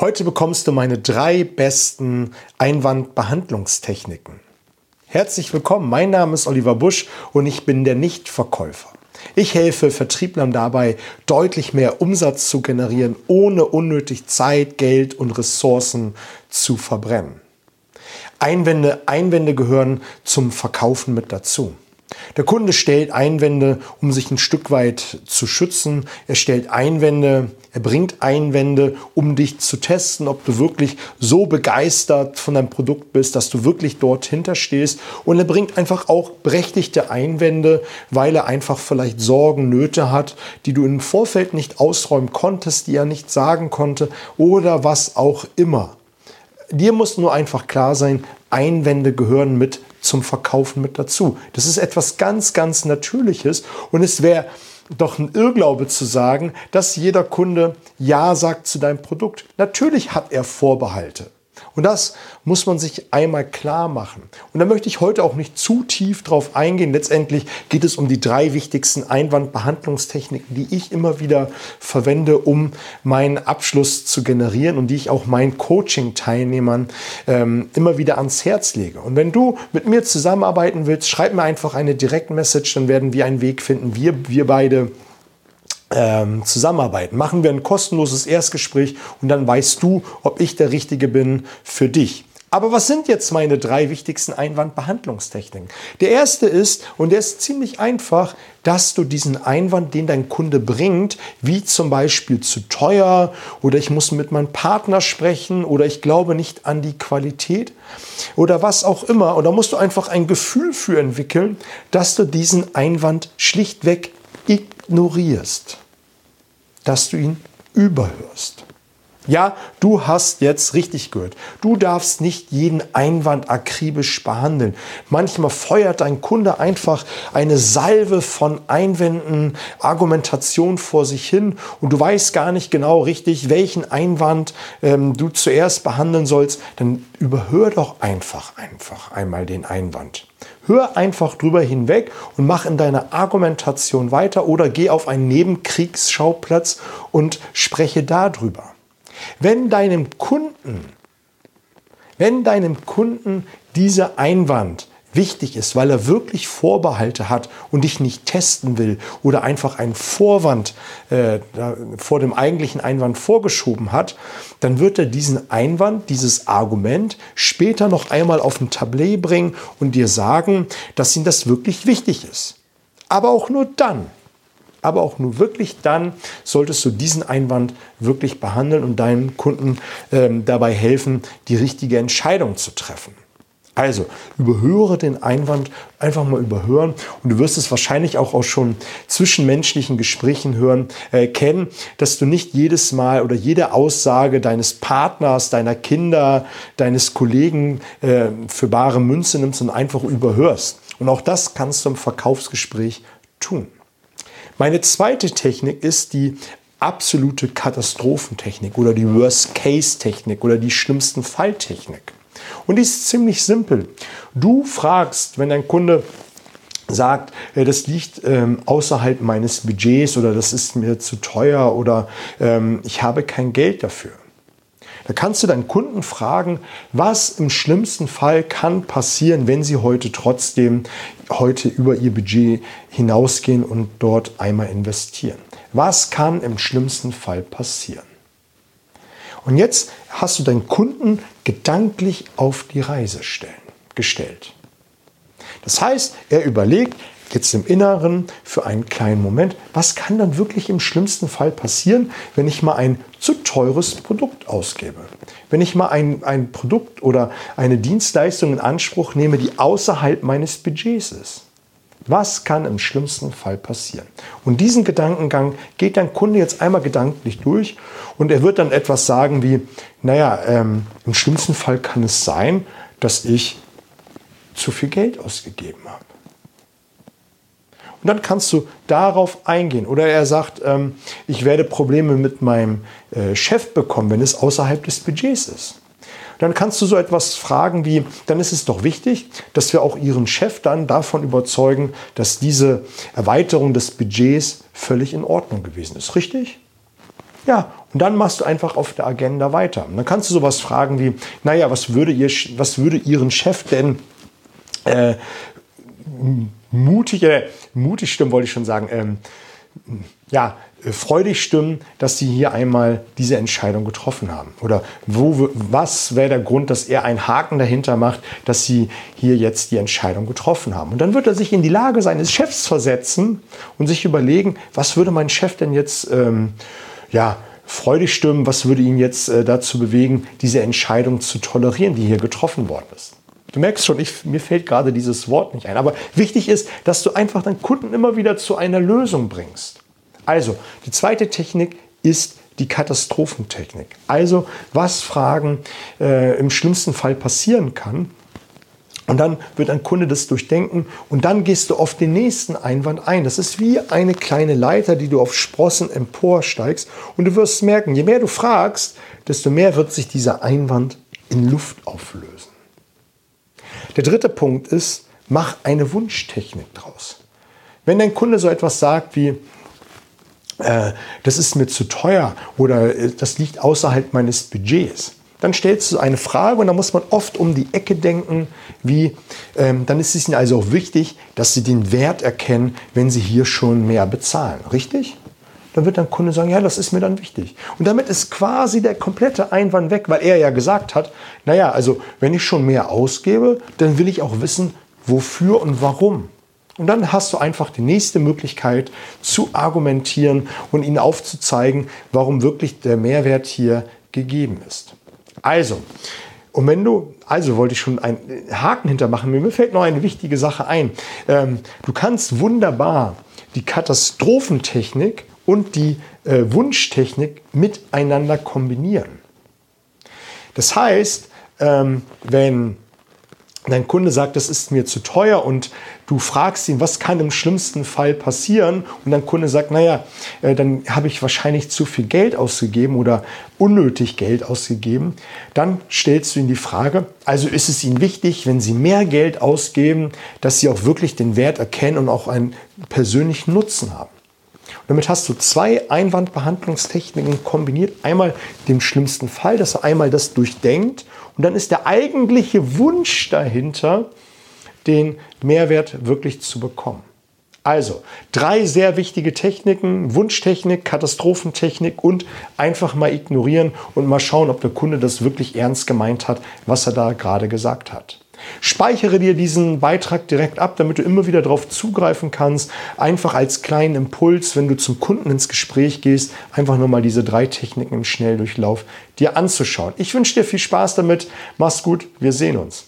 Heute bekommst du meine drei besten Einwandbehandlungstechniken. Herzlich willkommen, mein Name ist Oliver Busch und ich bin der Nichtverkäufer. Ich helfe Vertrieblern dabei, deutlich mehr Umsatz zu generieren, ohne unnötig Zeit, Geld und Ressourcen zu verbrennen. Einwände, Einwände gehören zum Verkaufen mit dazu. Der Kunde stellt Einwände, um sich ein Stück weit zu schützen. Er stellt Einwände, er bringt Einwände, um dich zu testen, ob du wirklich so begeistert von deinem Produkt bist, dass du wirklich dort hinterstehst. Und er bringt einfach auch berechtigte Einwände, weil er einfach vielleicht Sorgen, Nöte hat, die du im Vorfeld nicht ausräumen konntest, die er nicht sagen konnte oder was auch immer. Dir muss nur einfach klar sein, Einwände gehören mit zum Verkaufen mit dazu. Das ist etwas ganz, ganz Natürliches und es wäre doch ein Irrglaube zu sagen, dass jeder Kunde Ja sagt zu deinem Produkt. Natürlich hat er Vorbehalte. Und das muss man sich einmal klar machen. Und da möchte ich heute auch nicht zu tief drauf eingehen. Letztendlich geht es um die drei wichtigsten Einwandbehandlungstechniken, die ich immer wieder verwende, um meinen Abschluss zu generieren und die ich auch meinen Coaching-Teilnehmern ähm, immer wieder ans Herz lege. Und wenn du mit mir zusammenarbeiten willst, schreib mir einfach eine Direktmessage, dann werden wir einen Weg finden, wir, wir beide ähm, zusammenarbeiten. Machen wir ein kostenloses Erstgespräch und dann weißt du, ob ich der Richtige bin für dich. Aber was sind jetzt meine drei wichtigsten Einwandbehandlungstechniken? Der erste ist, und der ist ziemlich einfach, dass du diesen Einwand, den dein Kunde bringt, wie zum Beispiel zu teuer oder ich muss mit meinem Partner sprechen oder ich glaube nicht an die Qualität oder was auch immer. Und da musst du einfach ein Gefühl für entwickeln, dass du diesen Einwand schlichtweg ignorierst, dass du ihn überhörst. Ja, du hast jetzt richtig gehört. Du darfst nicht jeden Einwand akribisch behandeln. Manchmal feuert dein Kunde einfach eine Salve von Einwänden, Argumentation vor sich hin und du weißt gar nicht genau richtig, welchen Einwand ähm, du zuerst behandeln sollst. Dann überhör doch einfach, einfach einmal den Einwand. Hör einfach drüber hinweg und mach in deiner Argumentation weiter oder geh auf einen Nebenkriegsschauplatz und spreche darüber. Wenn deinem Kunden, wenn deinem Kunden dieser Einwand wichtig ist, weil er wirklich Vorbehalte hat und dich nicht testen will oder einfach einen Vorwand äh, vor dem eigentlichen Einwand vorgeschoben hat, dann wird er diesen Einwand, dieses Argument später noch einmal auf ein Tablet bringen und dir sagen, dass ihm das wirklich wichtig ist. Aber auch nur dann, aber auch nur wirklich dann solltest du diesen Einwand wirklich behandeln und deinem Kunden ähm, dabei helfen, die richtige Entscheidung zu treffen. Also überhöre den Einwand, einfach mal überhören und du wirst es wahrscheinlich auch aus schon zwischenmenschlichen Gesprächen hören, äh, kennen, dass du nicht jedes Mal oder jede Aussage deines Partners, deiner Kinder, deines Kollegen äh, für bare Münze nimmst und einfach überhörst. Und auch das kannst du im Verkaufsgespräch tun. Meine zweite Technik ist die absolute Katastrophentechnik oder die Worst-Case-Technik oder die schlimmsten Falltechnik. Und die ist ziemlich simpel. Du fragst, wenn dein Kunde sagt, äh, das liegt ähm, außerhalb meines Budgets oder das ist mir zu teuer oder ähm, ich habe kein Geld dafür. Da kannst du deinen Kunden fragen, was im schlimmsten Fall kann passieren, wenn sie heute trotzdem heute über ihr Budget hinausgehen und dort einmal investieren. Was kann im schlimmsten Fall passieren? Und jetzt hast du deinen Kunden gedanklich auf die Reise stellen, gestellt. Das heißt, er überlegt jetzt im Inneren für einen kleinen Moment, was kann dann wirklich im schlimmsten Fall passieren, wenn ich mal ein zu teures Produkt ausgebe. Wenn ich mal ein, ein Produkt oder eine Dienstleistung in Anspruch nehme, die außerhalb meines Budgets ist. Was kann im schlimmsten Fall passieren? Und diesen Gedankengang geht dein Kunde jetzt einmal gedanklich durch und er wird dann etwas sagen wie, naja, ähm, im schlimmsten Fall kann es sein, dass ich zu viel Geld ausgegeben habe. Und dann kannst du darauf eingehen. Oder er sagt, ähm, ich werde Probleme mit meinem äh, Chef bekommen, wenn es außerhalb des Budgets ist dann kannst du so etwas fragen wie, dann ist es doch wichtig, dass wir auch Ihren Chef dann davon überzeugen, dass diese Erweiterung des Budgets völlig in Ordnung gewesen ist. Richtig? Ja, und dann machst du einfach auf der Agenda weiter. Und dann kannst du sowas fragen wie, naja, was würde, ihr, was würde Ihren Chef denn äh, mutig, äh, mutig stimmen, wollte ich schon sagen, ähm, ja, äh, freudig stimmen, dass Sie hier einmal diese Entscheidung getroffen haben? Oder wo, was wäre der Grund, dass er einen Haken dahinter macht, dass Sie hier jetzt die Entscheidung getroffen haben? Und dann wird er sich in die Lage seines Chefs versetzen und sich überlegen, was würde mein Chef denn jetzt, ähm, ja, freudig stimmen, was würde ihn jetzt äh, dazu bewegen, diese Entscheidung zu tolerieren, die hier getroffen worden ist? Du merkst schon, ich, mir fällt gerade dieses Wort nicht ein. Aber wichtig ist, dass du einfach deinen Kunden immer wieder zu einer Lösung bringst. Also, die zweite Technik ist die Katastrophentechnik. Also, was Fragen äh, im schlimmsten Fall passieren kann. Und dann wird ein Kunde das durchdenken und dann gehst du auf den nächsten Einwand ein. Das ist wie eine kleine Leiter, die du auf Sprossen emporsteigst. Und du wirst merken, je mehr du fragst, desto mehr wird sich dieser Einwand in Luft auflösen. Der dritte Punkt ist, mach eine Wunschtechnik draus. Wenn dein Kunde so etwas sagt wie, äh, das ist mir zu teuer oder äh, das liegt außerhalb meines Budgets. Dann stellst du eine Frage und da muss man oft um die Ecke denken, wie, ähm, dann ist es ihnen also auch wichtig, dass sie den Wert erkennen, wenn sie hier schon mehr bezahlen. Richtig? Dann wird dein Kunde sagen, ja, das ist mir dann wichtig. Und damit ist quasi der komplette Einwand weg, weil er ja gesagt hat, naja, also wenn ich schon mehr ausgebe, dann will ich auch wissen, wofür und warum. Und dann hast du einfach die nächste Möglichkeit zu argumentieren und ihnen aufzuzeigen, warum wirklich der Mehrwert hier gegeben ist. Also, und wenn du, also wollte ich schon einen Haken hintermachen, mir fällt noch eine wichtige Sache ein. Ähm, du kannst wunderbar die Katastrophentechnik und die äh, Wunschtechnik miteinander kombinieren. Das heißt, ähm, wenn dein Kunde sagt, das ist mir zu teuer und du fragst ihn, was kann im schlimmsten Fall passieren und dein Kunde sagt, naja, äh, dann habe ich wahrscheinlich zu viel Geld ausgegeben oder unnötig Geld ausgegeben, dann stellst du ihm die Frage, also ist es Ihnen wichtig, wenn Sie mehr Geld ausgeben, dass Sie auch wirklich den Wert erkennen und auch einen persönlichen Nutzen haben. Damit hast du zwei Einwandbehandlungstechniken kombiniert. Einmal den schlimmsten Fall, dass er einmal das durchdenkt und dann ist der eigentliche Wunsch dahinter, den Mehrwert wirklich zu bekommen. Also, drei sehr wichtige Techniken, Wunschtechnik, Katastrophentechnik und einfach mal ignorieren und mal schauen, ob der Kunde das wirklich ernst gemeint hat, was er da gerade gesagt hat. Speichere dir diesen Beitrag direkt ab, damit du immer wieder darauf zugreifen kannst. Einfach als kleinen Impuls, wenn du zum Kunden ins Gespräch gehst, einfach nur mal diese drei Techniken im Schnelldurchlauf dir anzuschauen. Ich wünsche dir viel Spaß damit. Mach's gut. Wir sehen uns.